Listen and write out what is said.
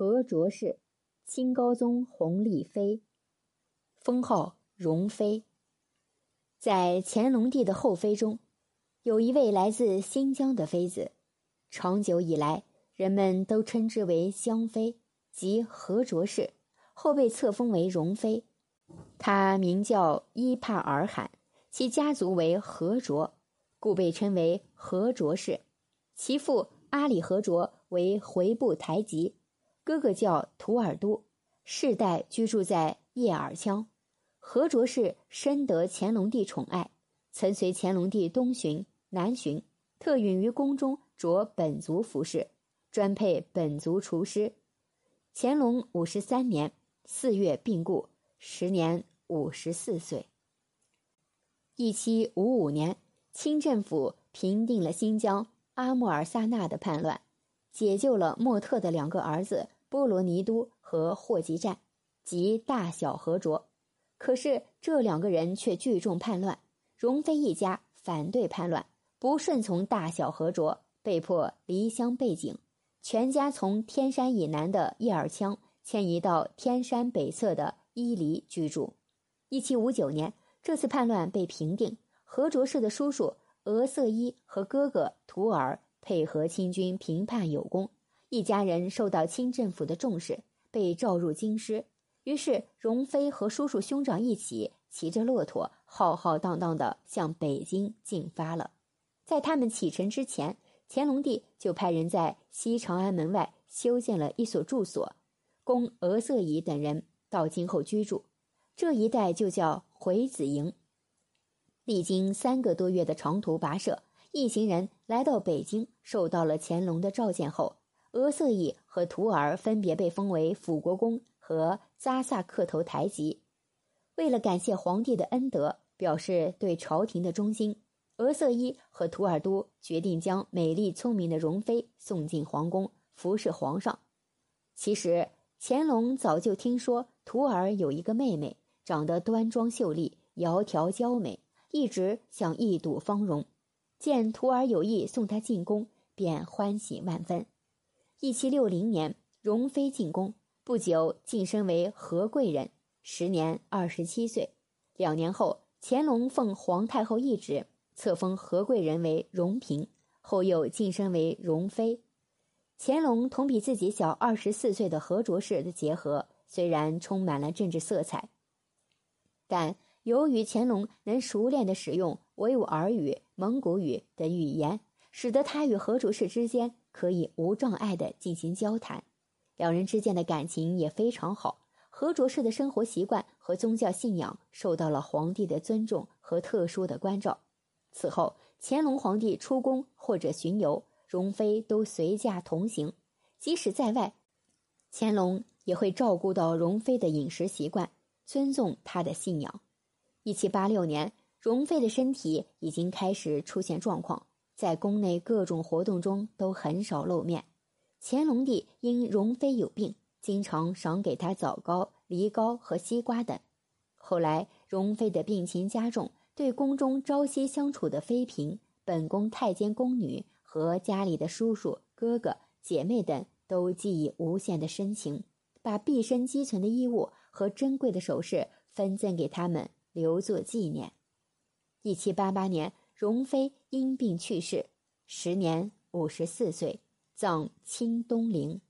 何卓氏，清高宗弘历妃，封号容妃。在乾隆帝的后妃中，有一位来自新疆的妃子，长久以来，人们都称之为香妃，即何卓氏，后被册封为容妃。她名叫伊帕尔罕，其家族为何卓，故被称为何卓氏。其父阿里何卓为回部台吉。哥哥叫图尔都，世代居住在叶尔羌。何卓氏深得乾隆帝宠爱，曾随乾隆帝东巡、南巡，特允于宫中着本族服饰，专配本族厨师。乾隆五十三年四月病故，时年五十四岁。一七五五年，清政府平定了新疆阿穆尔萨纳的叛乱，解救了莫特的两个儿子。波罗尼都和霍吉占，及大小和卓，可是这两个人却聚众叛乱。容妃一家反对叛乱，不顺从大小和卓，被迫离乡背井，全家从天山以南的叶尔羌迁移到天山北侧的伊犁居住。一七五九年，这次叛乱被平定，和卓氏的叔叔额瑟伊和哥哥图尔配合清军平叛有功。一家人受到清政府的重视，被召入京师。于是，容妃和叔叔兄长一起骑着骆驼，浩浩荡荡地向北京进发了。在他们启程之前，乾隆帝就派人在西长安门外修建了一所住所，供额瑟仪等人到今后居住。这一带就叫回子营。历经三个多月的长途跋涉，一行人来到北京，受到了乾隆的召见后。额瑟乙和图尔分别被封为辅国公和扎萨克头台吉。为了感谢皇帝的恩德，表示对朝廷的忠心，额瑟伊和图尔都决定将美丽聪明的容妃送进皇宫，服侍皇上。其实，乾隆早就听说图尔有一个妹妹，长得端庄秀丽、窈窕娇美，一直想一睹芳容。见图尔有意送她进宫，便欢喜万分。一七六零年，容妃进宫，不久晋升为和贵人，时年二十七岁。两年后，乾隆奉皇太后懿旨，册封和贵人为容嫔，后又晋升为容妃。乾隆同比自己小二十四岁的和卓氏的结合，虽然充满了政治色彩，但由于乾隆能熟练地使用维吾尔语、蒙古语等语言，使得他与何卓氏之间。可以无障碍的进行交谈，两人之间的感情也非常好。何卓氏的生活习惯和宗教信仰受到了皇帝的尊重和特殊的关照。此后，乾隆皇帝出宫或者巡游，容妃都随驾同行。即使在外，乾隆也会照顾到容妃的饮食习惯，尊重她的信仰。一七八六年，容妃的身体已经开始出现状况。在宫内各种活动中都很少露面。乾隆帝因容妃有病，经常赏给她枣糕、梨糕和西瓜等。后来容妃的病情加重，对宫中朝夕相处的妃嫔、本宫太监宫女和家里的叔叔、哥哥、姐妹等都寄以无限的深情，把毕生积存的衣物和珍贵的首饰分赠给他们，留作纪念。一七八八年。容妃因病去世，时年五十四岁，葬清东陵。